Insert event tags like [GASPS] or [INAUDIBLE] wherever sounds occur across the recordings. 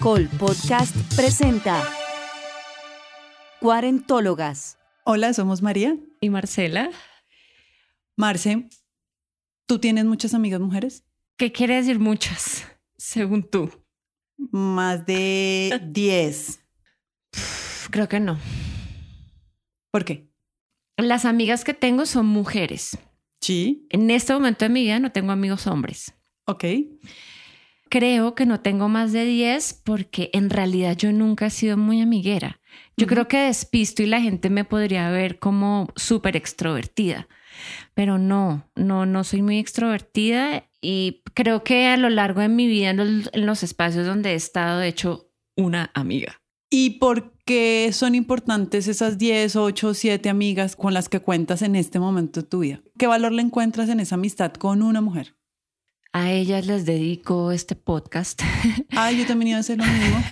Caracol Podcast presenta Cuarentólogas. Hola, somos María y Marcela. Marce, ¿tú tienes muchas amigas mujeres? ¿Qué quiere decir muchas, según tú? Más de [LAUGHS] 10. Creo que no. ¿Por qué? Las amigas que tengo son mujeres. Sí. En este momento de mi vida no tengo amigos hombres. Ok. Creo que no tengo más de 10 porque en realidad yo nunca he sido muy amiguera. Yo creo que despisto y la gente me podría ver como súper extrovertida, pero no, no, no soy muy extrovertida y creo que a lo largo de mi vida en los, en los espacios donde he estado he hecho una amiga. ¿Y por qué son importantes esas 10, 8, 7 amigas con las que cuentas en este momento de tu vida? ¿Qué valor le encuentras en esa amistad con una mujer? A ellas les dedico este podcast. Ay, [LAUGHS] yo también iba a hacer lo mismo.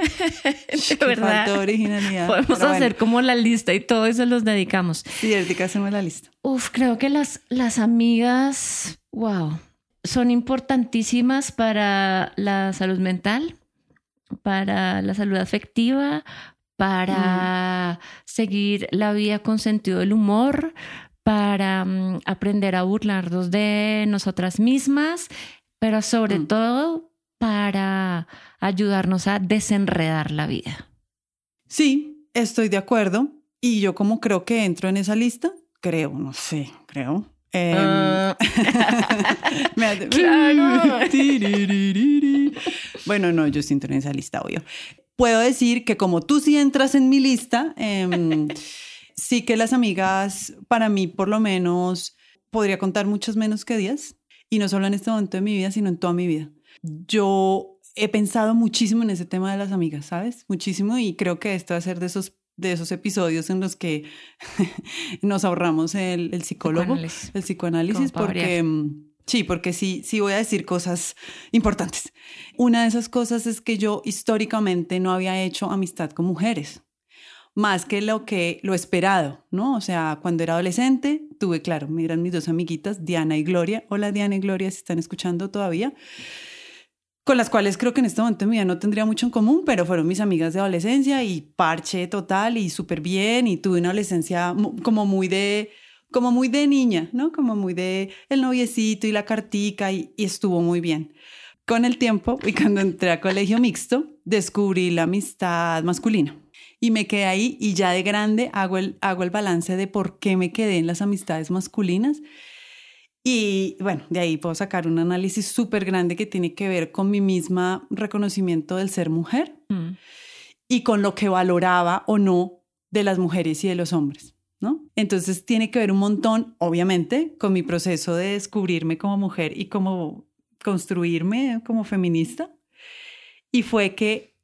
[LAUGHS] de verdad. originalidad. Podemos hacer como la lista y todo eso los dedicamos. Sí, ahorita hacemos la lista. Uf, creo que las, las amigas, wow, son importantísimas para la salud mental, para la salud afectiva, para seguir la vida con sentido del humor, para mm, aprender a burlarnos de nosotras mismas, pero sobre todo para ayudarnos a desenredar la vida. Sí, estoy de acuerdo. Y yo como creo que entro en esa lista, creo, no sé, creo. Em, Ah. [LAUGHS] me hace- Claro. [LAUGHS] bueno, no, yo sí entro en esa lista, obvio. Puedo decir que como tú sí entras en mi lista, em, [LAUGHS] sí que las amigas, para mí por lo menos, podría contar muchos menos que 10. Y no solo en este momento de mi vida, sino en toda mi vida. Yo he pensado muchísimo en ese tema de las amigas, ¿sabes? Muchísimo y creo que este va a ser de esos, de esos episodios en los que [LAUGHS] nos ahorramos el, el psicólogo, Psicoanálisis. el psicoanálisis, porque... mm, Sí, porque sí, sí voy a decir cosas importantes. Una de esas cosas es que yo históricamente no había hecho amistad con mujeres, más que lo que lo esperado, ¿no? O sea, cuando era adolescente, tuve, claro, me eran mis dos amiguitas, Diana y Gloria. Hola Diana y Gloria, si están escuchando todavía. Con las cuales creo que en este momento de mi vida no tendría mucho en común, pero fueron mis amigas de adolescencia y parche total y súper bien y tuve una adolescencia como muy de como muy de niña, ¿no? Como muy de el noviecito y la cartica y, y estuvo muy bien. Con el tiempo y cuando entré a colegio mixto, descubrí la amistad masculina y me quedé ahí y ya de grande hago el, hago el balance de por qué me quedé en las amistades masculinas. Y bueno, de ahí puedo sacar un análisis súper grande que tiene que ver con mi misma reconocimiento del ser mujer Mm. y con lo que valoraba o no de las mujeres y de los hombres, ¿no? Entonces tiene que ver un montón, obviamente, con mi proceso de descubrirme como mujer y como construirme como feminista. Y fue que,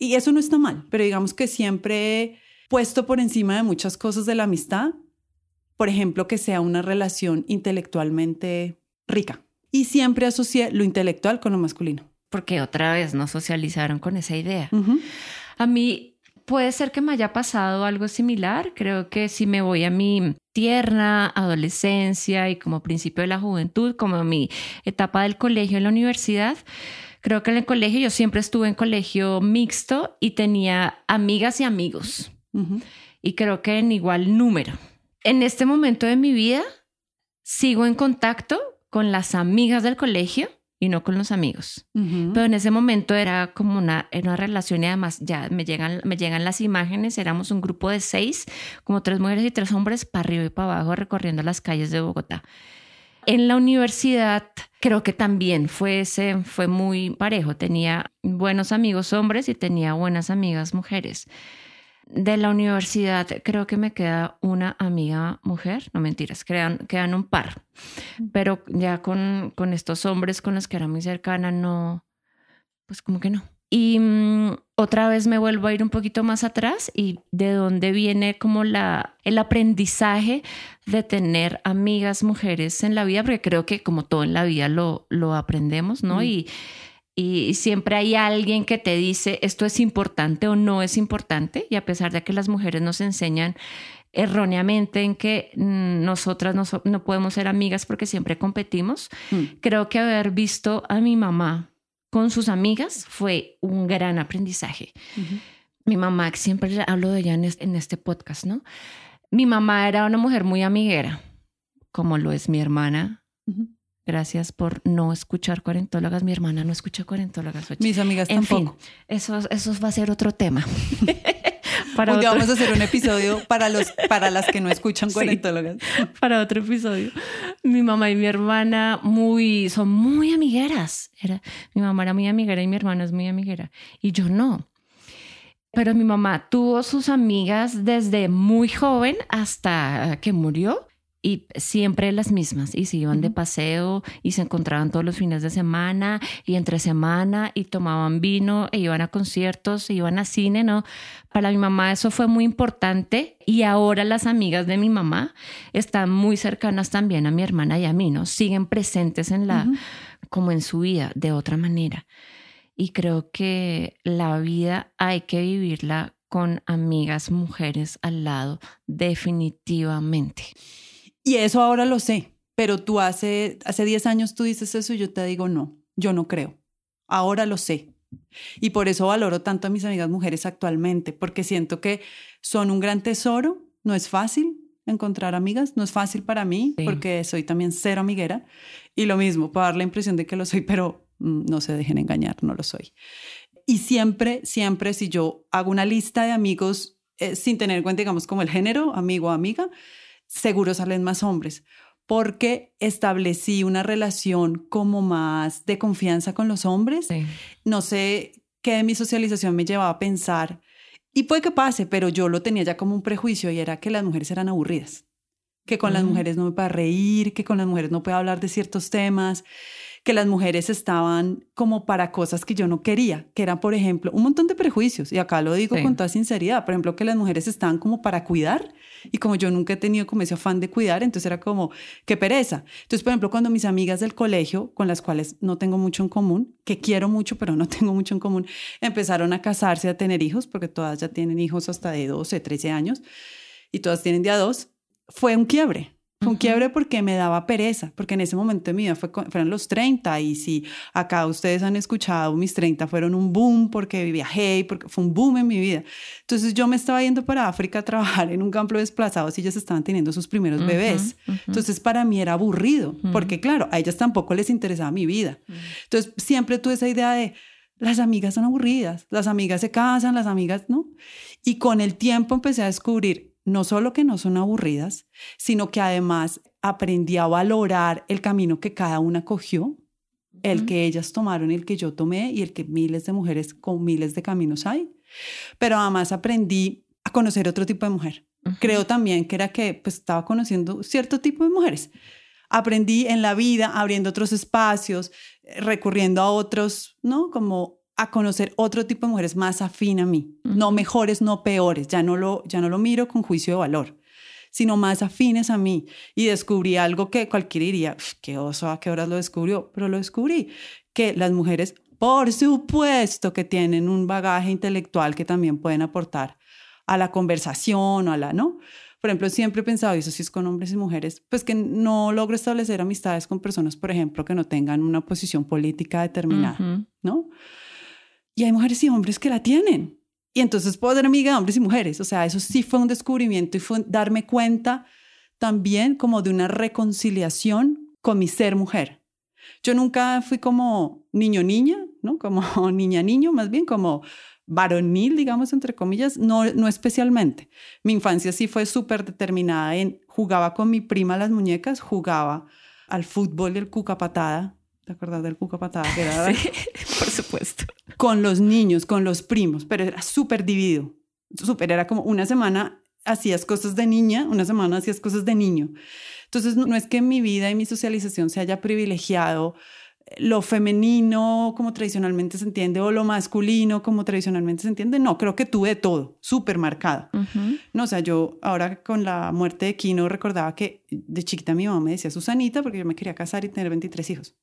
y eso no está mal, pero digamos que siempre he puesto por encima de muchas cosas de la amistad, por ejemplo, que sea una relación intelectualmente rica. Y siempre asocié lo intelectual con lo masculino. Porque otra vez nos socializaron con esa idea. A mí puede ser que me haya pasado algo similar. Creo que si me voy a mi tierna adolescencia y como principio de la juventud, como mi etapa del colegio en la universidad, creo que en el colegio yo siempre estuve en colegio mixto y tenía amigas y amigos. Ujú. Y creo que en igual número. En este momento de mi vida sigo en contacto con las amigas del colegio y no con los amigos. Ujú. Pero en ese momento era como una, era una relación y además ya me llegan, me llegan las imágenes, éramos un grupo de seis, como tres mujeres y tres hombres, para arriba y para abajo recorriendo las calles de Bogotá. En la universidad creo que también fue, ese, fue muy parejo, tenía buenos amigos hombres y tenía buenas amigas mujeres. De la universidad creo que me queda una amiga mujer, no mentiras, quedan, quedan un par, pero ya con, con estos hombres con los que era muy cercana, no, pues como que no. Y mm, otra vez me vuelvo a ir un poquito más atrás y de dónde viene como la, el aprendizaje de tener amigas mujeres en la vida, porque creo que como todo en la vida lo, lo aprendemos, ¿no? Mm. Y, y siempre hay alguien que te dice esto es importante o no es importante, y a pesar de que las mujeres nos enseñan erróneamente en que nosotras no, no podemos ser amigas porque siempre competimos, Mm. creo que haber visto a mi mamá con sus amigas fue un gran aprendizaje. Mi mamá, siempre hablo de ella en este, podcast, ¿no? Mi mamá era una mujer muy amiguera, como lo es mi hermana. Gracias por no escuchar cuarentólogas. Mi hermana no escucha cuarentólogas. Mis amigas en tampoco. Fin, eso, eso va a ser otro tema. [LAUGHS] para vamos a hacer un episodio [LAUGHS] para, los, para las que no escuchan cuarentólogas. para otro episodio. Mi mamá y mi hermana muy, son muy amigueras. Era, mi mamá era muy amiguera y mi hermana es muy amiguera. Y yo no. Pero mi mamá tuvo sus amigas desde muy joven hasta que murió y siempre las mismas y se iban de paseo y se encontraban todos los fines de semana y entre semana y tomaban vino e iban a conciertos e iban a cine, ¿no? Para mi mamá eso fue muy importante y ahora las amigas de mi mamá están muy cercanas también a mi hermana y a mí, ¿no? Siguen presentes en la, como en su vida, de otra manera. Y creo que la vida hay que vivirla con amigas mujeres al lado, definitivamente. Y eso ahora lo sé, pero tú hace, hace 10 años tú dices eso y yo te digo no, yo no creo. Ahora lo sé. Y por eso valoro tanto a mis amigas mujeres actualmente, porque siento que son un gran tesoro, no es fácil encontrar amigas, no es fácil para mí, porque soy también cero amiguera. Y lo mismo, para dar la impresión de que lo soy, pero mm, no se dejen engañar, no lo soy. Y siempre, siempre, si yo hago una lista de amigos eh, sin tener en cuenta, digamos, como el género, amigo o amiga, seguro salen más hombres, porque establecí una relación como más de confianza con los hombres. No sé qué de mi socialización me llevaba a pensar, y puede que pase, pero yo lo tenía ya como un prejuicio y era que las mujeres eran aburridas, que con las mujeres no me pueda reír, que con las mujeres no pueda hablar de ciertos temas que las mujeres estaban como para cosas que yo no quería, que eran, por ejemplo, un montón de prejuicios, y acá lo digo con toda sinceridad, por ejemplo, que las mujeres estaban como para cuidar, y como yo nunca he tenido como ese afán de cuidar, entonces era como, qué pereza. Entonces, por ejemplo, cuando mis amigas del colegio, con las cuales no tengo mucho en común, que quiero mucho, pero no [LAUGHS] tengo mucho en común, empezaron a casarse, a tener hijos, porque todas ya tienen hijos hasta de 12, 13 años, y todas tienen de a dos, fue un quiebre fue un quiebre porque me daba pereza, porque en ese momento de mi vida fue, fueron los 30 y si acá ustedes han escuchado, mis 30 fueron un boom porque viajé, porque fue un boom en mi vida. Entonces yo me estaba yendo para África a trabajar en un campo de desplazados y ellas estaban teniendo sus primeros bebés. Entonces para mí era aburrido, porque claro, a ellas tampoco les interesaba mi vida. Entonces siempre tuve esa idea de, las amigas son aburridas, las amigas se casan, las amigas, ¿no? Y con el tiempo empecé a descubrir no solo que no son aburridas, sino que además aprendí a valorar el camino que cada una cogió, el que ellas tomaron, el que yo tomé y el que miles de mujeres con miles de caminos hay. Pero además aprendí a conocer otro tipo de mujer. Creo también que era que pues, estaba conociendo cierto tipo de mujeres. Aprendí en la vida, abriendo otros espacios, recurriendo a otros, ¿no? Como a conocer otro tipo de mujeres más afín a mí, no mejores, no peores, ya no, lo, ya no lo miro con juicio de valor, sino más afines a mí. Y descubrí algo que cualquiera diría, qué oso, a qué horas lo descubrió, pero lo descubrí, que las mujeres, por supuesto que tienen un bagaje intelectual que también pueden aportar a la conversación o a la, ¿no? Por ejemplo, siempre he pensado, y eso sí es con hombres y mujeres, pues que no logro establecer amistades con personas, por ejemplo, que no tengan una posición política determinada, ¿no? Y hay mujeres y hombres que la tienen. Y entonces puedo ser amiga de hombres y mujeres. O sea, eso sí fue un descubrimiento y fue darme cuenta también como de una reconciliación con mi ser mujer. Yo nunca fui como niño-niña, ¿no? Como [LAUGHS] niña-niño, más bien como varonil, digamos, entre comillas, no, no especialmente. Mi infancia sí fue súper determinada en, jugaba con mi prima las muñecas, jugaba al fútbol del cuca patada, ¿te acuerdas del cuca patada? [LAUGHS] sí, por supuesto con los niños, con los primos, pero era súper dividido. Súper, era como una semana hacías cosas de niña, una semana hacías cosas de niño. Entonces, no, es que en mi vida y mi socialización se haya privilegiado lo femenino como tradicionalmente se entiende o lo masculino como tradicionalmente se entiende. No, creo que tuve todo, súper marcado. No, o sea, yo ahora con la muerte de Kino recordaba que de chiquita mi mamá me decía Susanita porque yo me quería casar y tener 23 hijos.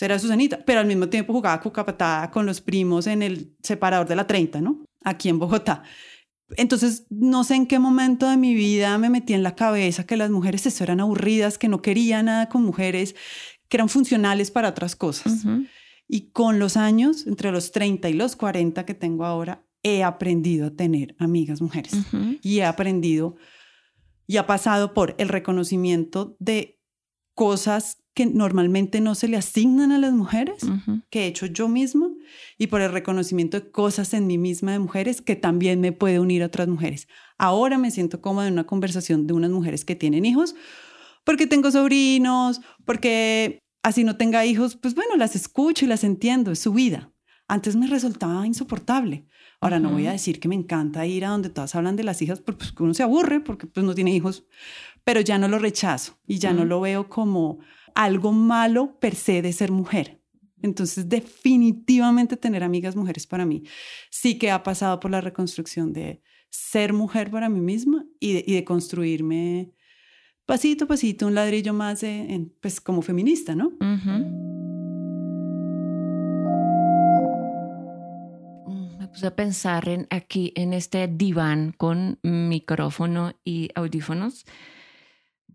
era Susanita, pero al mismo tiempo jugaba cucapatada con los primos en el separador de la 30, ¿no? Aquí en Bogotá. Entonces, no sé en qué momento de mi vida me metí en la cabeza que las mujeres eso eran aburridas, que no quería nada con mujeres, que eran funcionales para otras cosas. Y con los años, entre los 30 y los 40 que tengo ahora, he aprendido a tener amigas mujeres. Y he aprendido y ha pasado por el reconocimiento de cosas que normalmente no se le asignan a las mujeres, que he hecho yo misma, y por el reconocimiento de cosas en mí misma de mujeres que también me puede unir a otras mujeres. Ahora me siento cómoda en una conversación de unas mujeres que tienen hijos, porque tengo sobrinos, porque así no tenga hijos, pues bueno, las escucho y las entiendo, es su vida. Antes me resultaba insoportable. Ahora no voy a decir que me encanta ir a donde todas hablan de las hijas porque pues, uno se aburre porque pues no tiene hijos, pero ya no lo rechazo y ya no lo veo como algo malo per se de ser mujer. Entonces, definitivamente tener amigas mujeres para mí sí que ha pasado por la reconstrucción de ser mujer para mí misma y de, construirme pasito a pasito un ladrillo más en, pues como feminista, ¿no? Me puse a pensar en aquí en este diván con micrófono y audífonos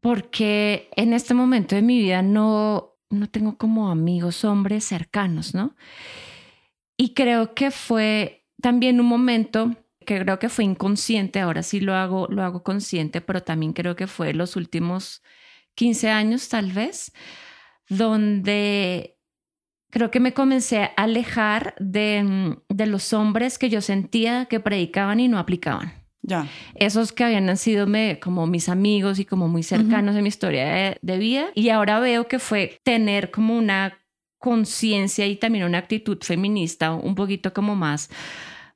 porque en este momento de mi vida no, no tengo como amigos hombres cercanos, ¿no? Y creo que fue también un momento que creo que fue inconsciente, ahora sí lo hago, lo hago consciente, pero también creo que fue los últimos 15 años tal vez, donde creo que me comencé a alejar de, de los hombres que yo sentía que predicaban y no aplicaban. Esos que habían sido como mis amigos y como muy cercanos en mi historia de, vida. Y ahora veo que fue tener como una conciencia y también una actitud feminista un poquito como más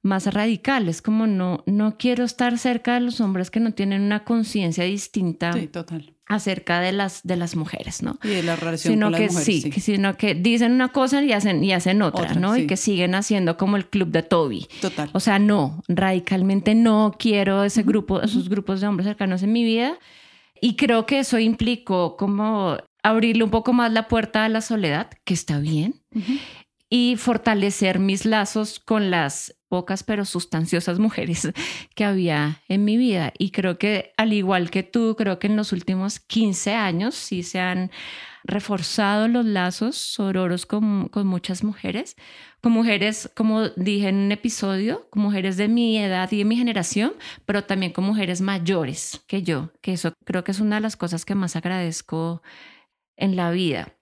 más radical. Es como no, no quiero estar cerca de los hombres que no tienen una conciencia distinta. total acerca de las, de las mujeres, ¿no? Y de la relación sino con que las mujeres, sí, sino que dicen una cosa y hacen, y hacen otra, ¿no? Y que siguen haciendo como el club de Toby. Total. O sea, no, radicalmente no quiero ese grupo, esos grupos de hombres cercanos en mi vida. Y creo que eso implicó como abrirle un poco más la puerta a la soledad, que está bien, y fortalecer mis lazos con las pocas pero sustanciosas mujeres [LAUGHS] que había en mi vida. Y creo que al igual que tú, creo que en los últimos 15 años sí se han reforzado los lazos sororos con, con muchas mujeres, con mujeres, como dije en un episodio, con mujeres de mi edad y de mi generación, pero también con mujeres mayores que yo, que eso creo que es una de las cosas que más agradezco en la vida.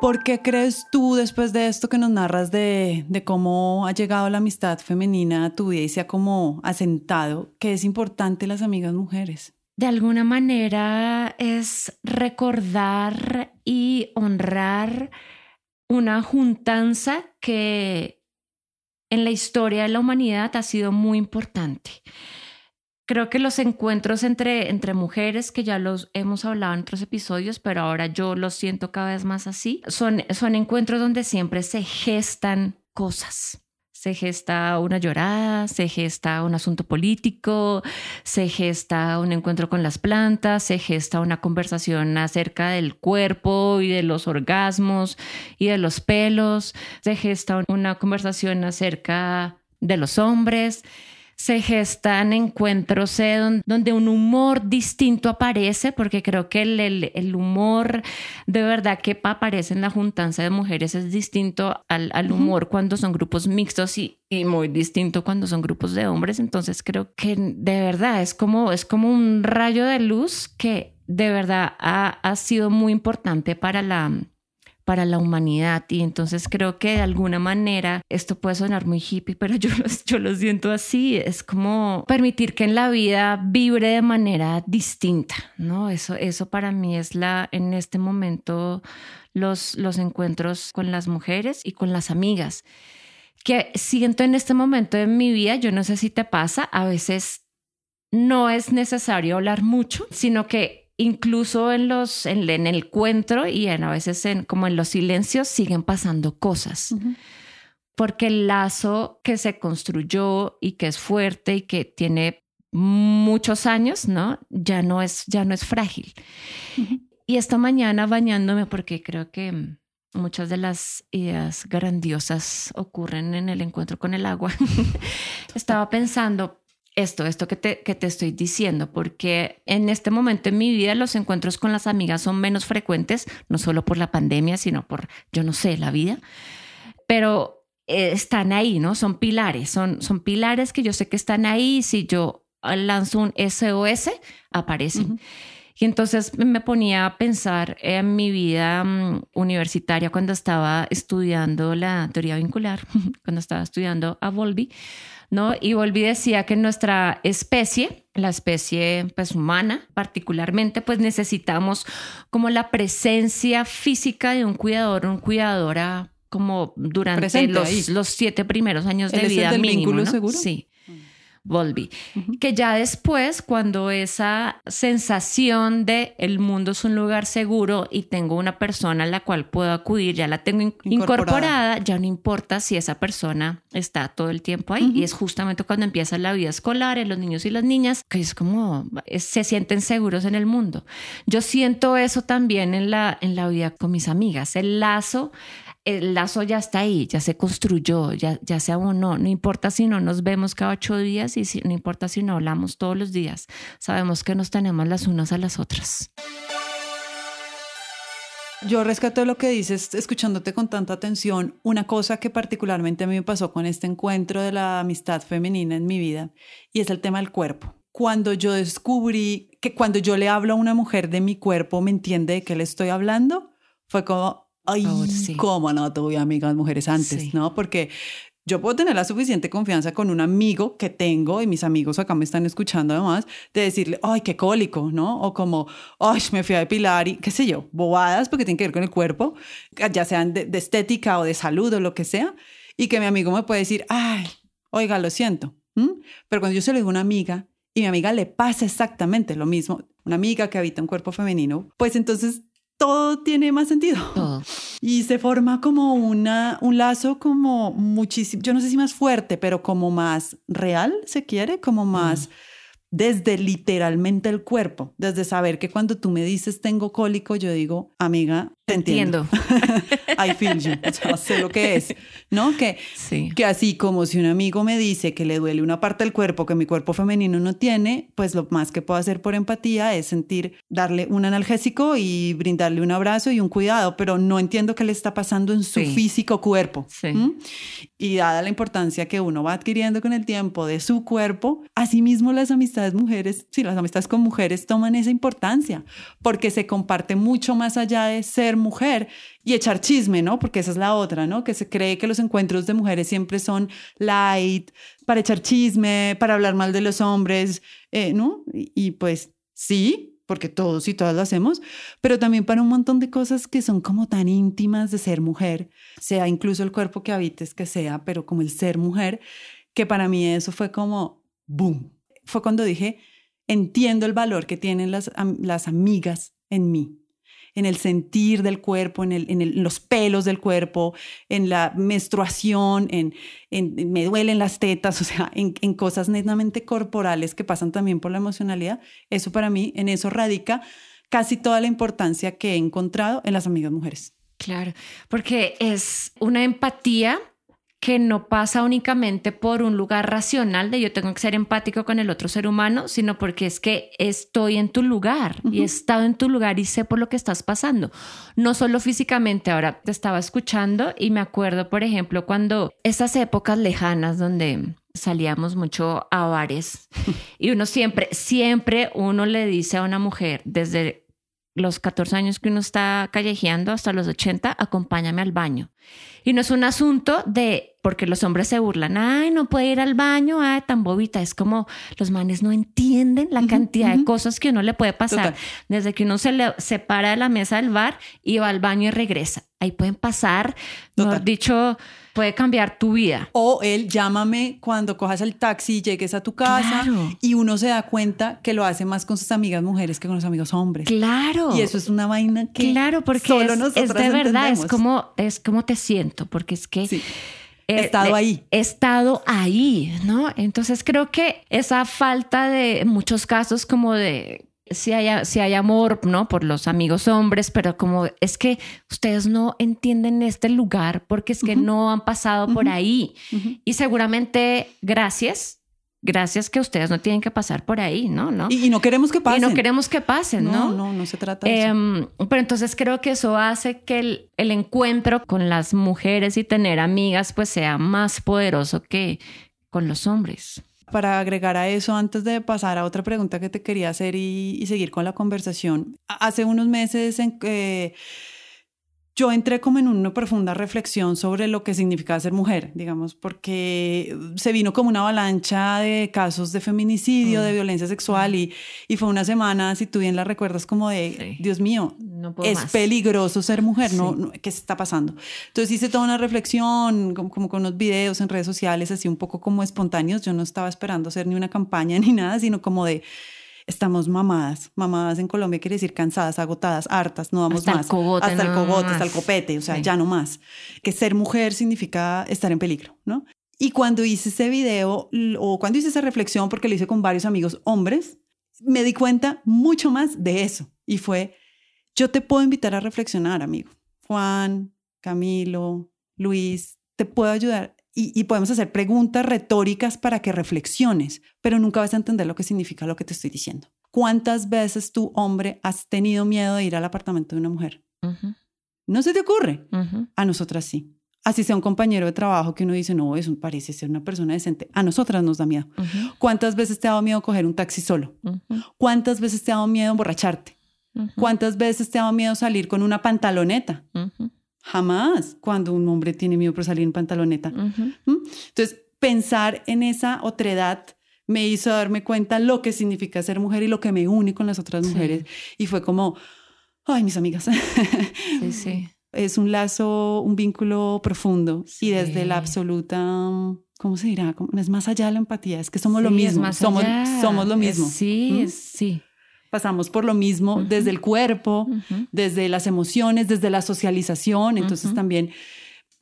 ¿Por qué crees tú, después de esto que nos narras de, cómo ha llegado la amistad femenina a tu vida y se ha como asentado, que es importante las amigas mujeres? De alguna manera es recordar y honrar una juntanza que en la historia de la humanidad ha sido muy importante creo que los encuentros entre, entre mujeres, que ya los hemos hablado en otros episodios, pero ahora yo los siento cada vez más así, son, son encuentros donde siempre se gestan cosas. Se gesta una llorada, se gesta un asunto político, se gesta un encuentro con las plantas, se gesta una conversación acerca del cuerpo y de los orgasmos y de los pelos, se gesta una conversación acerca de los hombres se gestan encuentros eh, donde un humor distinto aparece, porque creo que el, humor de verdad que aparece en la juntanza de mujeres es distinto al, humor cuando son grupos mixtos y, muy distinto cuando son grupos de hombres. Entonces creo que de verdad es como, es como un rayo de luz que de verdad ha sido muy importante para la para la humanidad. Y entonces creo que de alguna manera, esto puede sonar muy hippie, pero yo, yo lo siento así, es como permitir que en la vida vibre de manera distinta, ¿no? Eso, eso para mí es la, en este momento, los, los encuentros con las mujeres y con las amigas que siento en este momento de mi vida, yo no sé si te pasa, a veces no es necesario hablar mucho, sino que incluso en los en, el encuentro y en, a veces en, como en los silencios siguen pasando cosas. Porque el lazo que se construyó y que es fuerte y que tiene muchos años, ¿no? Ya no es ya no es frágil. Y esta mañana bañándome porque creo que muchas de las ideas grandiosas ocurren en el encuentro con el agua. [LAUGHS] Estaba pensando esto, esto que te, que te estoy diciendo, porque en este momento en mi vida los encuentros con las amigas son menos frecuentes, no solo por la pandemia, sino por, yo no sé, la vida, pero eh, están ahí, ¿no? Son pilares, son, son pilares que yo sé que están ahí, si yo lanzo un SOS, aparecen. Y entonces me ponía a pensar en mi vida mm, universitaria cuando estaba estudiando la teoría vincular, [LAUGHS] cuando estaba estudiando a Volvi, ¿no? Y Volvi decía que nuestra especie, la especie pues humana particularmente, pues necesitamos como la presencia física de un cuidador, un cuidadora como durante los, los, siete primeros años de vida mínimo, ¿no? seguro? Sí. Volvi, que ya después, cuando esa sensación de el mundo es un lugar seguro y tengo una persona a la cual puedo acudir, ya la tengo incorporada, ya no importa si esa persona está todo el tiempo ahí. Y es justamente cuando empieza la vida escolar, en los niños y las niñas, que es como se sienten seguros en el mundo. Yo siento eso también en la, en la vida con mis amigas, el lazo el lazo ya está ahí, ya se construyó, ya, ya se abonó. No importa si no nos vemos cada ocho días y si, no importa si no hablamos todos los días. Sabemos que nos tenemos las unas a las otras. Yo rescato lo que dices, escuchándote con tanta atención, una cosa que particularmente a mí me pasó con este encuentro de la amistad femenina en mi vida, y es el tema del cuerpo. Cuando yo descubrí que cuando yo le hablo a una mujer de mi cuerpo, me entiende de qué le estoy hablando, fue como, ay, cómo no tuve amigas mujeres antes, ¿no? Porque yo puedo tener la suficiente confianza con un amigo que tengo, y mis amigos acá me están escuchando además, de decirle, ay, qué cólico, ¿no? O como, ay, me fui a depilar y qué sé yo, bobadas porque tienen que ver con el cuerpo, ya sean de, estética o de salud o lo que sea, y que mi amigo me puede decir, ay, oiga, lo siento. Pero cuando yo se lo digo a una amiga y mi amiga le pasa exactamente lo mismo, una amiga que habita un cuerpo femenino, pues entonces todo tiene más sentido. Y se forma como una, un lazo como muchísimo, yo no sé si más fuerte, pero como más real, se quiere, como más desde literalmente el cuerpo, desde saber que cuando tú me dices tengo cólico, yo digo, amiga, te entiendo. [LAUGHS] I feel you, o sea, sé lo que es, ¿no? Que, sí. que así como si un amigo me dice que le duele una parte del cuerpo que mi cuerpo femenino no tiene, pues lo más que puedo hacer por empatía es sentir, darle un analgésico y brindarle un abrazo y un cuidado, pero no entiendo qué le está pasando en su físico cuerpo. Sí. Y dada la importancia que uno va adquiriendo con el tiempo de su cuerpo, asimismo las amistades mujeres, sí, las amistades con mujeres toman esa importancia, porque se comparte mucho más allá de ser mujer y echar chisme, ¿no? Porque esa es la otra, ¿no? Que se cree que los encuentros de mujeres siempre son light, para echar chisme, para hablar mal de los hombres, eh, ¿no? y pues sí, porque todos y todas lo hacemos, pero también para un montón de cosas que son como tan íntimas de ser mujer, sea incluso el cuerpo que habites que sea, pero como el ser mujer, que para mí eso fue como boom. Fue cuando dije, entiendo el valor que tienen las, las amigas en mí en el sentir del cuerpo, en, el, en, los pelos del cuerpo, en la menstruación, en, en me duelen las tetas, [LAUGHS] o sea, en, cosas netamente corporales que pasan también por la emocionalidad. Eso para mí, en eso radica casi toda la importancia que he encontrado en las amigas mujeres. Claro, porque es una empatía que no pasa únicamente por un lugar racional de yo tengo que ser empático con el otro ser humano, sino porque es que estoy en tu lugar y he estado en tu lugar y sé por lo que estás pasando. No solo físicamente, ahora te estaba escuchando y me acuerdo, por ejemplo, cuando esas épocas lejanas donde salíamos mucho a bares [LAUGHS] y uno siempre, siempre uno le dice a una mujer desde los 14 años que uno está callejeando hasta los 80, acompáñame al baño. Y no es un asunto de, porque los hombres se burlan, ay, no puede ir al baño, ay, tan bobita. Es como los manes no entienden la cantidad de cosas que uno le puede pasar. Desde que uno se le separa de la mesa del bar y va al baño y regresa. Ahí pueden pasar, mejor dicho, puede cambiar tu vida. O él llámame cuando cojas el taxi y llegues a tu casa y uno se da cuenta que lo hace más con sus amigas mujeres que con los amigos hombres. Claro. Y eso es una vaina que claro, porque solo es, es de verdad, es como, es como te siento, porque es que... He estado ahí. He estado ahí, ¿no? Entonces creo que esa falta de muchos casos como de si hay, si hay amor, ¿no? Por los amigos hombres, pero como es que ustedes no entienden este lugar porque es que no han pasado por ahí. Y seguramente gracias gracias que ustedes no tienen que pasar por ahí, ¿no? ¿No? Y, y no queremos que pasen. Y no queremos que pasen, ¿no? No, no, no se trata de eso. Em, pero entonces creo que eso hace que el, el encuentro con las mujeres y tener amigas pues sea más poderoso que con los hombres. Para agregar a eso, antes de pasar a otra pregunta que te quería hacer y, y seguir con la conversación, hace unos meses en que yo entré como en una profunda reflexión sobre lo que significa ser mujer, digamos, porque se vino como una avalancha de casos de feminicidio, Mm. de violencia sexual y, y fue una semana, si tú bien la recuerdas, como de, Sí. Dios mío, No puedo es más. peligroso ser mujer, ¿no? No, ¿Qué está pasando? Entonces hice toda una reflexión, como, como con unos videos en redes sociales, así un poco como espontáneos. Yo no estaba esperando hacer ni una campaña [LAUGHS] ni nada, sino como de, estamos mamadas. Mamadas en Colombia quiere decir cansadas, agotadas, hartas, no vamos Hasta el más. cogote, hasta el cogote, más. hasta el copete, o sea, Sí. ya no más. Que ser mujer significa estar en peligro, ¿no? Y cuando hice ese video, o cuando hice esa reflexión, porque lo hice con varios amigos hombres, me di cuenta mucho más de eso. Y fue, yo te puedo invitar a reflexionar, amigo. Juan, Camilo, Luis, te puedo ayudar. Y, y podemos hacer preguntas retóricas para que reflexiones, pero nunca vas a entender lo que significa lo que te estoy diciendo. ¿Cuántas veces tú, hombre, has tenido miedo de ir al apartamento de una mujer? ¿No se te ocurre? A nosotras sí. Así sea un compañero de trabajo que uno dice, no, eso parece ser una persona decente. A nosotras nos da miedo. ¿Cuántas veces te ha dado miedo coger un taxi solo? ¿Cuántas veces te ha dado miedo emborracharte? ¿Cuántas veces te ha dado miedo salir con una pantaloneta? Jamás. Cuando un hombre tiene miedo por salir en pantaloneta. ujú. ¿Mm? Entonces, pensar en esa otredad me hizo darme cuenta lo que significa ser mujer y lo que me une con las otras Sí. mujeres. Y fue como, ay, mis amigas. Sí, sí. [LAUGHS] es un lazo, un vínculo profundo Sí. y desde la absoluta, ¿cómo se dirá? Como- Es más allá de la empatía, es que somos lo Sí, es mismo, más somos, allá. somos lo Es- mismo. sí, ¿Mm? es- sí. Pasamos por lo mismo desde el cuerpo, desde las emociones, desde la socialización. Entonces también,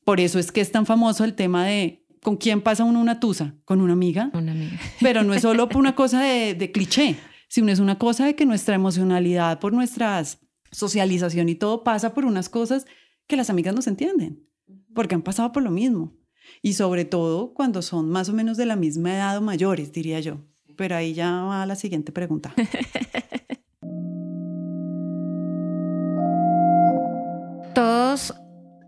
por eso es que es tan famoso el tema de con quién pasa uno una tusa, con una amiga, Una amiga. [LAUGHS] pero no es solo por una cosa de, de cliché, sino es una cosa de que nuestra emocionalidad, por nuestra socialización y todo pasa por unas cosas que las amigas no se entienden, porque han pasado por lo mismo. Y sobre todo cuando son más o menos de la misma edad o mayores, diría yo. Pero ahí ya va la siguiente pregunta. [LAUGHS] Todos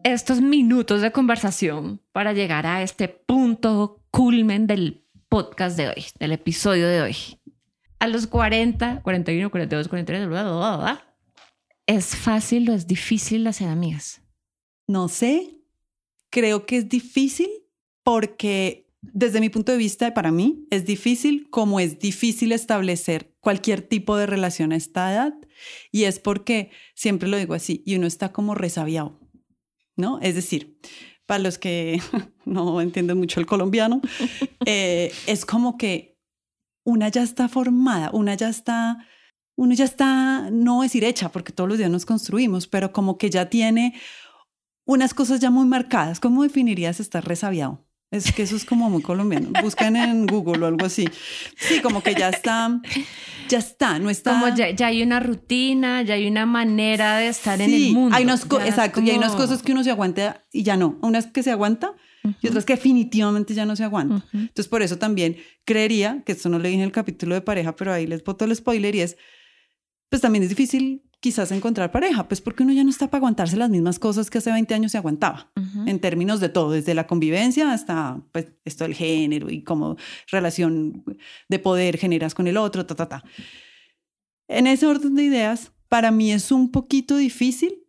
estos minutos de conversación para llegar a este punto culmen del podcast de hoy, del episodio de hoy. A los 40, 41, 42, 43, bla, bla, bla, bla, ¿es fácil o es difícil hacer amigas? No sé, creo que es difícil porque desde mi punto de vista, para mí, es difícil como es difícil establecer cualquier tipo de relación a esta edad. Y es porque, siempre lo digo así, y uno está como resabiado, ¿no? Es decir, para los que [LAUGHS] no entienden mucho el colombiano, [LAUGHS] eh, es como que una ya está formada, una ya está, uno ya está, no decir hecha, porque todos los días nos construimos, pero como que ya tiene unas cosas ya muy marcadas. ¿Cómo definirías estar resabiado? Es que eso es como muy colombiano. Buscan en Google o algo así. Sí, como que ya está, ya está, no está. Como ya, ya hay una rutina, ya hay una manera de estar en el mundo. Hay es exacto, y hay unas cosas que uno se aguanta y ya no. Unas que se aguanta y otras que definitivamente ya no se aguanta. Entonces, por eso también creería, que esto no le dije en el capítulo de pareja, pero ahí les boto el spoiler y es, pues también es difícil quizás encontrar pareja, pues porque uno ya no está para aguantarse las mismas cosas que hace 20 años se aguantaba, Ujú. en términos de todo, desde la convivencia hasta pues esto del género y cómo relación de poder generas con el otro, ta, ta, ta. En ese orden de ideas, para mí es un poquito difícil,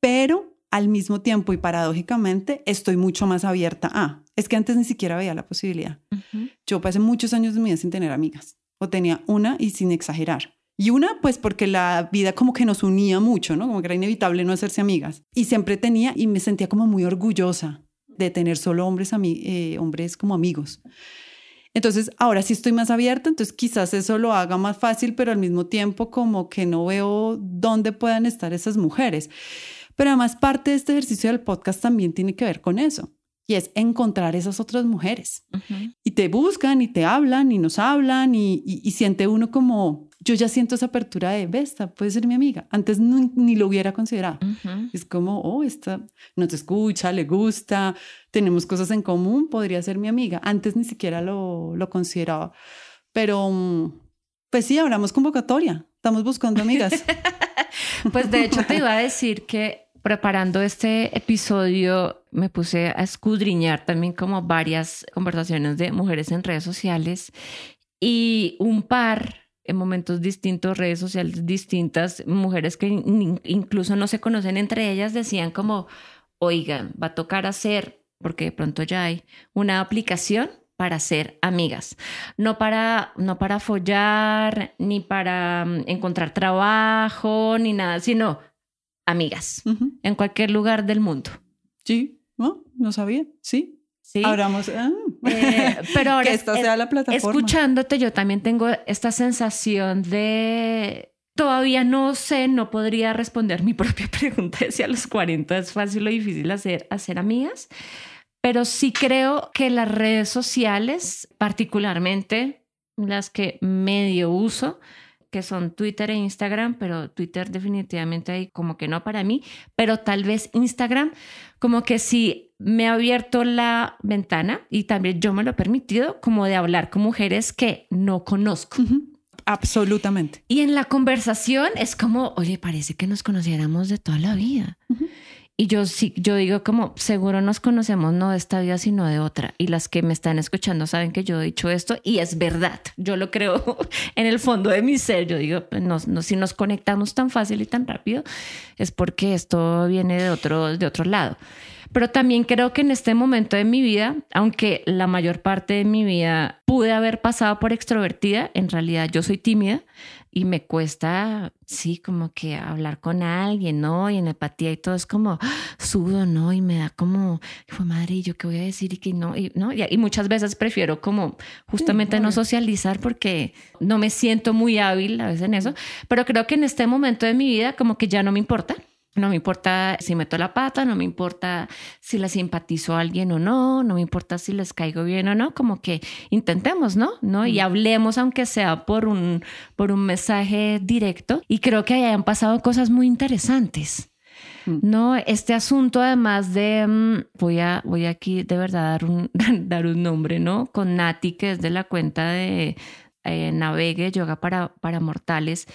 pero al mismo tiempo y paradójicamente estoy mucho más abierta a. Es que antes ni siquiera veía la posibilidad. Ujú. Yo pasé muchos años de mi vida sin tener amigas, o tenía una y sin exagerar. Y una, pues porque la vida como que nos unía mucho, ¿no? Como que era inevitable no hacerse amigas. Y siempre tenía y me sentía como muy orgullosa de tener solo hombres, ami- eh, hombres como amigos. Entonces, ahora sí estoy más abierta, entonces quizás eso lo haga más fácil, pero al mismo tiempo como que no veo dónde puedan estar esas mujeres. Pero además parte de este ejercicio del podcast también tiene que ver con eso, y es encontrar esas otras mujeres y te buscan y te hablan y nos hablan y, y- y siente uno como yo ya siento esa apertura de, esta puede ser mi amiga. Antes ni lo hubiera considerado. Es como, oh, esta nos escucha, le gusta, tenemos cosas en común, podría ser mi amiga. Antes ni siquiera lo, lo consideraba. Pero, mm, pues sí, abramos convocatoria. Estamos buscando amigas. [LAUGHS] pues de hecho te iba a decir que preparando este episodio me puse a escudriñar también como varias conversaciones de mujeres en redes sociales y un par en momentos distintos, redes sociales distintas, mujeres que incluso no se conocen entre ellas decían como, oigan, va a tocar hacer, porque de pronto ya hay una aplicación para ser amigas, no para, no para follar, ni para mm, encontrar trabajo, ni nada, sino amigas, en cualquier lugar del mundo. Sí, no, no sabía, sí. Sí. Abramos, ah. eh, pero [LAUGHS] ahora que esta sea la plataforma. Escuchándote, yo también tengo esta sensación de Todavía no sé, no podría responder mi propia [LAUGHS] pregunta de si a los 40 es fácil o difícil hacer, hacer amigas, pero sí creo que las redes sociales, particularmente las que medio uso, que son Twitter e Instagram, pero Twitter definitivamente hay como que no para mí, pero tal vez Instagram como que sí me ha abierto la ventana y también yo me lo he permitido como de hablar con mujeres que no conozco. Absolutamente. Y en la conversación es como, oye, parece que nos conociéramos de toda la vida. Y yo sí, yo digo como, seguro nos conocemos no de esta vida, sino de otra. Y las que me están escuchando saben que yo he dicho esto y es verdad. Yo lo creo [LAUGHS] en el fondo de mi ser. Yo digo, pues, no, no, si nos conectamos tan fácil y tan rápido, es porque esto viene de otro, de otro lado. Pero también creo que en este momento de mi vida, aunque la mayor parte de mi vida pude haber pasado por extrovertida, en realidad yo soy tímida y me cuesta, sí, como que hablar con alguien, ¿no? Y en empatía y todo es como ¡ah! [GASPS] sudo, ¿no? Y me da como, fue madre, ¿y yo qué voy a decir? Y que no, y, ¿no? Y, muchas veces prefiero como justamente no socializar porque no me siento muy hábil a veces en eso, pero creo que en este momento de mi vida como que ya no me importa no me importa si meto la pata, no me importa si la simpatizo a alguien o no, no me importa si les caigo bien o no, como que intentemos, ¿no? ¿No? Y hablemos aunque sea por un, por un mensaje directo. Y creo que hayan pasado cosas muy interesantes. No, este asunto además de, mm, voy a, voy aquí de verdad dar un, [LAUGHS] dar un nombre, ¿no? Con Nati, que es de la cuenta de eh, Navegue, Yoga para, para Mortales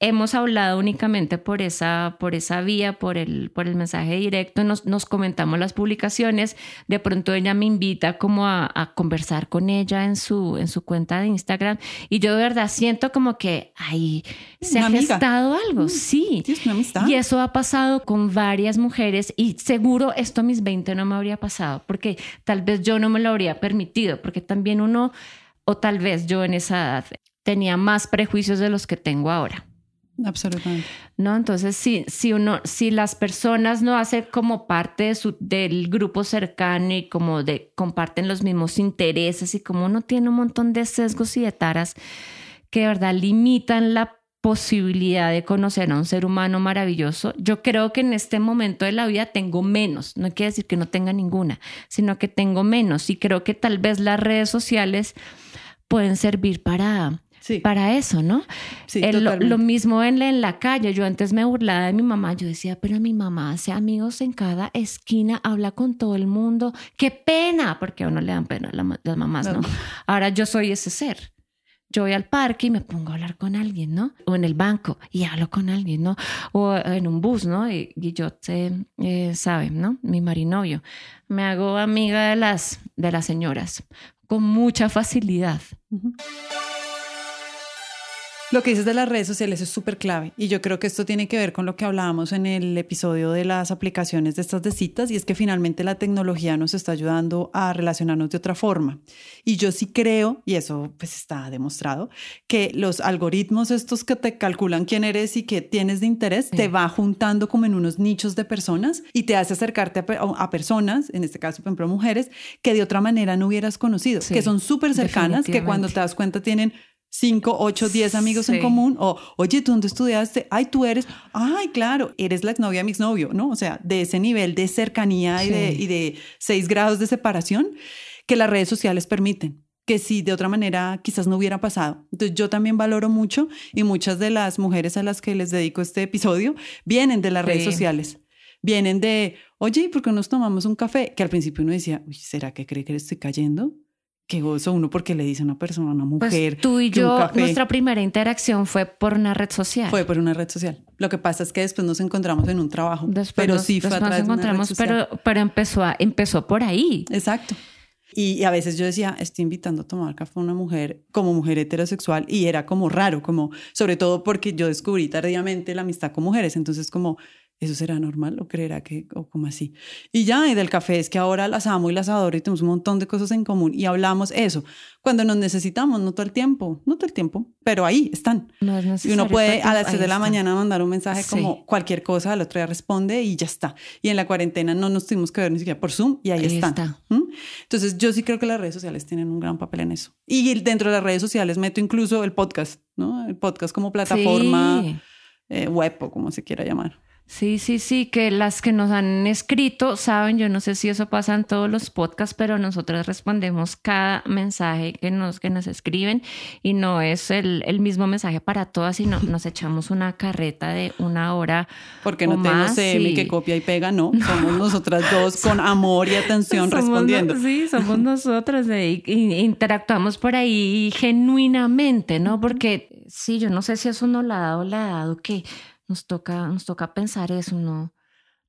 hemos hablado únicamente por esa, por esa vía, por el, por el mensaje directo, nos, nos comentamos las publicaciones, de pronto ella me invita como a, conversar con ella en su, en su cuenta de Instagram y yo de verdad siento como que ahí se ha gestado algo, mm, sí. Y eso ha pasado con varias mujeres y seguro esto a mis 20 no me habría pasado porque tal vez yo no me lo habría permitido, porque también uno, o tal vez yo en esa edad, tenía más prejuicios de los que tengo ahora. Absolutamente. ¿No? Entonces, si, si, uno, si las personas no hacen como parte de su, del grupo cercano y como de comparten los mismos intereses y como uno tiene un montón de sesgos y de taras que de verdad limitan la posibilidad de conocer a un ser humano maravilloso, yo creo que en este momento de la vida tengo menos, no quiere decir que no tenga ninguna, sino que tengo menos y creo que tal vez las redes sociales pueden servir para para eso, ¿no? Sí, lo, mismo en, en, la calle. Yo antes me burlaba de mi mamá. Yo decía, pero mi mamá hace amigos en cada esquina, habla con todo el mundo. ¡Qué pena! Porque a uno le dan pena las mamás, ¿no? Ahora yo soy ese ser. Yo voy al parque y me pongo a hablar con alguien, ¿no? O en el banco y hablo con alguien, ¿no? O en un bus, ¿no? Y, sé, eh, sabe, ¿no? Mi marinovio. Me hago amiga de las, de las señoras con mucha facilidad. Lo que dices de las redes sociales es súper clave y yo creo que esto tiene que ver con lo que hablábamos en el episodio de las aplicaciones de estas de citas y es que finalmente la tecnología nos está ayudando a relacionarnos de otra forma. Y yo sí creo, y eso pues está demostrado, que los algoritmos estos que te calculan quién eres y qué tienes de interés, te va juntando como en unos nichos de personas y te hace acercarte a, personas, en este caso por ejemplo mujeres, que de otra manera no hubieras conocido, que son súper cercanas, que cuando te das cuenta tienen 5, 8, 10 amigos en común, o oye, ¿tú dónde estudiaste? Ay, tú eres, ay, claro, eres la exnovia de mi exnovio, ¿no? O sea, de ese nivel de cercanía y, de, y de 6 grados de separación que las redes sociales permiten. que si de otra manera quizás no hubiera pasado. Entonces yo también valoro mucho y muchas de las mujeres a las que les dedico este episodio vienen de las redes Sí. sociales. Vienen de, oye, ¿y por qué no nos tomamos un café? Que al principio uno decía, Uy, ¿será que cree que le estoy cayendo? Qué gozo uno porque le dice a una persona, a una Pues mujer. tú y yo, café nuestra primera interacción fue por una red social. Fue por una red social. Lo que pasa es que después nos encontramos en un trabajo. Después pero nos, sí fue a después nos de una red encontramos, social. pero, pero empezó, a- empezó por ahí. Exacto. Y, y a veces yo decía, estoy invitando a tomar café a una mujer como mujer heterosexual y era como raro, como sobre todo porque yo descubrí tardíamente la amistad con mujeres, entonces como, ¿eso será normal o creerá que, o como así? Y ya, y del café es que ahora las amo y las adoro y tenemos un montón de cosas en común y hablamos eso, cuando nos necesitamos, no todo el tiempo, no todo el tiempo, pero ahí están. No es Y uno puede a las ahí 6 de la mañana mandar un mensaje Sí. como cualquier cosa, al otro día responde y ya está. Y en la cuarentena no nos tuvimos que ver ni siquiera por Zoom y ahí, Ahí están. está. ¿Mm? Entonces yo sí creo que las redes sociales tienen un gran papel en eso. Y dentro de las redes sociales meto incluso el podcast, ¿no? El podcast como plataforma Sí. eh, web o como se quiera llamar. Sí, sí, sí, que las que nos han escrito saben, yo no sé si eso pasa en todos los podcasts, pero nosotros respondemos cada mensaje que nos, que nos escriben y no es el, el mismo mensaje para todas, sino [LAUGHS] nos echamos una carreta de una hora. Porque o no tenemos más, CM sí. que copia y pega, no. Somos nosotras dos con [LAUGHS] amor y atención Somos respondiendo. no- sí, somos nosotras eh, interactuamos por ahí genuinamente, ¿no? Porque sí, yo no sé si eso no la ha dado la edad o que nos toca, nos toca pensar eso, no,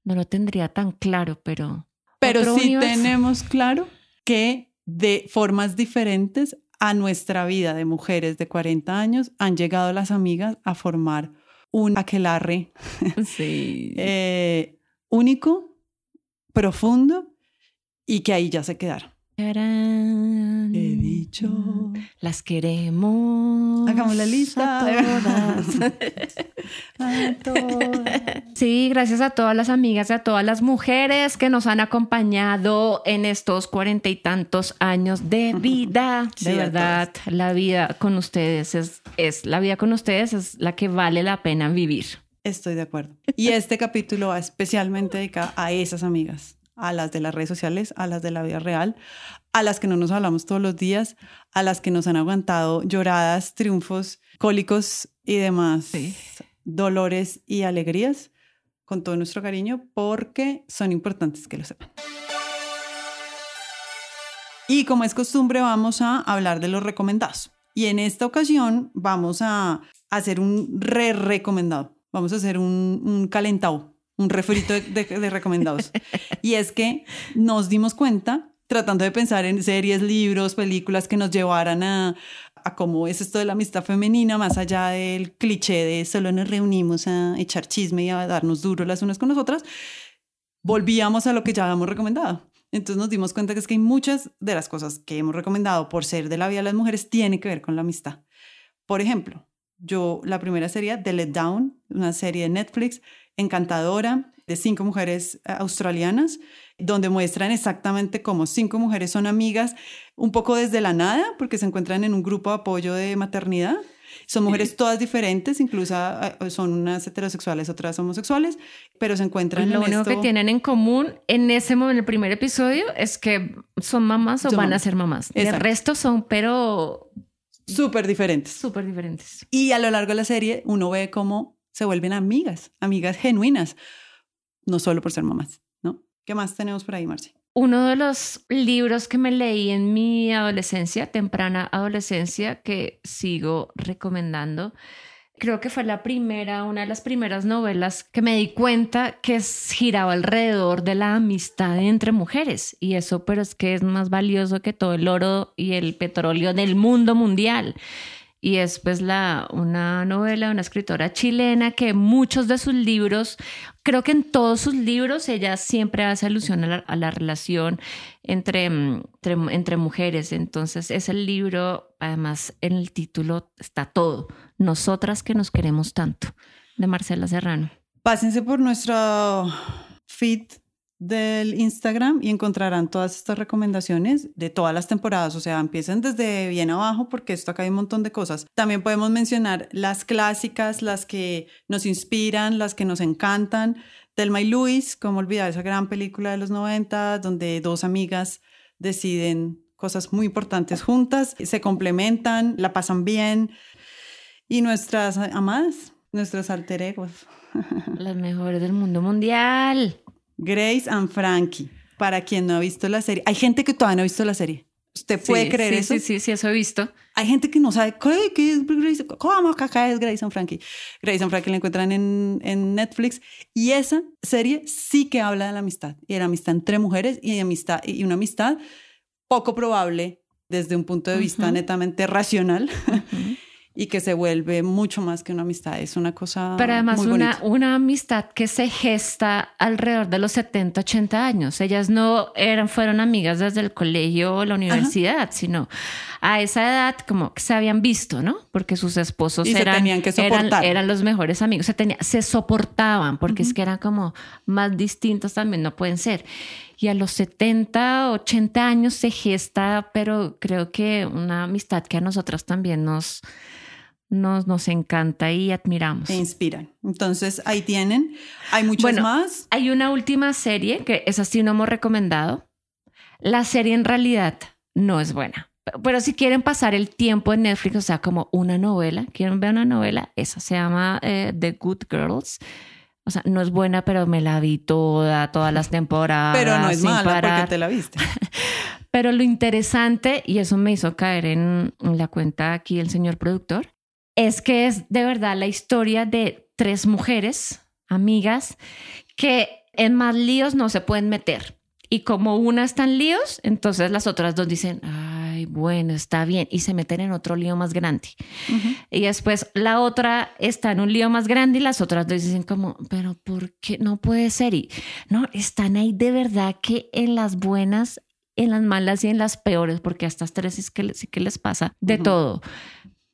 no lo tendría tan claro, pero. Pero sí universo. tenemos claro que de formas diferentes a nuestra vida de mujeres de 40 años han llegado las amigas a formar un aquelarre [LAUGHS] [LAUGHS] Sí. eh, único, profundo y que ahí ya se quedaron. Tarán. He dicho. Las queremos. Hagamos la lista. a todas. [LAUGHS] A todas. Sí, gracias a todas las amigas y a todas las mujeres que nos han acompañado en estos cuarenta y tantos años de [LAUGHS] vida. Sí, de verdad, la vida con ustedes es, es la vida con ustedes es la que vale la pena vivir. Estoy de acuerdo. Y este capítulo va especialmente dedicado a esas amigas, a las de las redes sociales, a las de la vida real, a las que no nos hablamos todos los días, a las que nos han aguantado lloradas, triunfos, cólicos y demás Sí. dolores y alegrías con todo nuestro cariño porque son importantes que lo sepan. Y como es costumbre, vamos a hablar de los recomendados. Y en esta ocasión vamos a hacer un re-recomendado. Vamos a hacer un, un calentado, un refrito de, de- recomendados. y es que nos dimos cuenta, tratando de pensar en series, libros, películas que nos llevaran a, a cómo es esto de la amistad femenina, más allá del cliché de solo nos reunimos a echar chisme y a darnos duro las unas con las otras, volvíamos a lo que ya habíamos recomendado. Entonces nos dimos cuenta que es que hay muchas de las cosas que hemos recomendado por ser de la vida de las mujeres tienen que ver con la amistad. Por ejemplo, yo la primera serie, The Let Down, una serie de Netflix encantadora de cinco mujeres eh, australianas, donde muestran exactamente cómo cinco mujeres son amigas, un poco desde la nada, porque se encuentran en un grupo de apoyo de maternidad. Son mujeres todas diferentes, incluso eh, son unas heterosexuales, otras homosexuales, pero se encuentran Lo en único esto. que tienen en común en ese momento, en el primer episodio, es que son mamás o Son van a ser mamás. El Exacto. resto son, pero súper diferentes. súper diferentes. Y a lo largo de la serie uno ve cómo se vuelven amigas, amigas genuinas, no solo por ser mamás, ¿no? ¿Qué más tenemos por ahí, Marci? Uno de los libros que me leí en mi adolescencia, temprana adolescencia, que sigo recomendando, creo que fue la primera, una de las primeras novelas que me di cuenta que giraba alrededor de la amistad entre mujeres. Y eso, pero es que es más valioso que todo el oro y el petróleo del mundo mundial. Y es pues la, una novela de una escritora chilena que muchos de sus libros, creo que en todos sus libros ella siempre hace alusión a la, relación entre, mm, entre, entre mujeres. Entonces es el libro, además en el título está todo, Nosotras que nos queremos tanto, de Marcela Serrano. Pásense por nuestro feed del Instagram y encontrarán todas estas recomendaciones de todas las temporadas, o sea, empiecen desde bien abajo porque esto acá hay un montón de cosas. También podemos mencionar las clásicas, las que nos inspiran, las que nos encantan. Telma y Luis, cómo olvidar esa gran película de los 90 donde dos amigas deciden cosas muy importantes juntas, se complementan, la pasan bien. Y nuestras amadas, nuestros alter egos. Las mejores del mundo mundial. Grace and Frankie, para quien no ha visto la serie. Hay gente que todavía no ha visto la serie. ¿Usted puede Sí, creer sí, eso? Sí, sí, sí, eso he visto. Hay gente que no sabe qué, qué es Grace, cómo acá es Grace and Frankie. Grace and Frankie la encuentran en, en Netflix y esa serie sí que habla de la amistad y de la amistad entre mujeres y, de amistad, y una amistad poco probable desde un punto de vista Ujú. netamente racional Ujú. Y que se vuelve mucho más que una amistad. Es una cosa Pero además muy una, una amistad que se gesta alrededor de los 70, 80 años. Ellas no eran, fueron amigas desde el colegio o la universidad, sino a esa edad como que se habían visto, ¿no? Porque sus esposos Y se eran, tenían que eran, soportar. eran los mejores amigos. Se, tenía, se soportaban porque es que eran como más distintos también, no pueden ser. Y a los 70, 80 años se gesta, pero creo que una amistad que a nosotras también nos, nos, nos encanta y admiramos. E inspiran. Entonces ahí tienen. Hay Bueno, más. Hay una última serie que esa sí no hemos recomendado. La serie en realidad no es buena. Pero si quieren pasar el tiempo en Netflix, o sea, como una novela, quieren ver una novela, esa se llama eh, The Good Girls. O sea, no es buena, pero me la vi toda, todas las temporadas. Pero no es mala parar. porque te la viste. [LAUGHS] Pero lo interesante, y eso me hizo caer en la cuenta aquí el señor productor, es que es de verdad la historia de tres mujeres, amigas, que en más líos no se pueden meter. Y como una está en líos, entonces las otras dos dicen, ay, bueno, está bien, y se meten en otro lío más grande. Y después la otra está en un lío más grande y las otras dos dicen como, pero ¿por qué no puede ser? Y no, están ahí de verdad que en las buenas, en las malas y en las peores, porque a estas tres es que sí que les pasa de todo.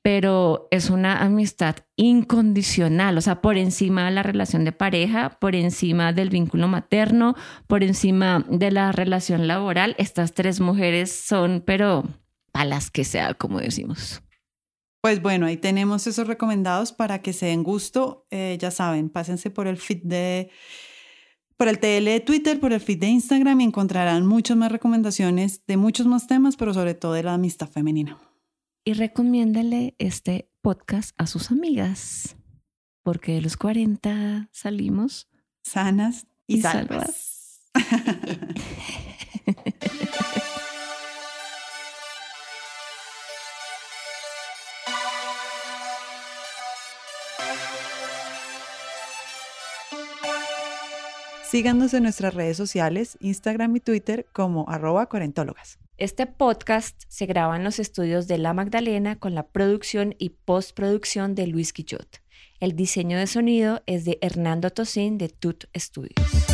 Pero es una amistad incondicional, o sea, por encima de la relación de pareja, por encima del vínculo materno, por encima de la relación laboral. Estas tres mujeres son, pero para las que sea, como decimos. Pues bueno, ahí tenemos esos recomendados para que se den gusto. Eh, ya saben, pásense por el feed de, por el TL de Twitter, por el feed de Instagram y encontrarán muchas más recomendaciones de muchos más temas, pero sobre todo de la amistad femenina. Y recomiéndale este podcast a sus amigas, porque de los 40 salimos. Sanas y, Y salvas. [LAUGHS] Síganos en nuestras redes sociales, Instagram y Twitter como arroba cuarentólogas. Este podcast se graba en los estudios de La Magdalena con la producción y postproducción de Luis Quillot. El diseño de sonido es de Hernando Tosín de Tut Studios.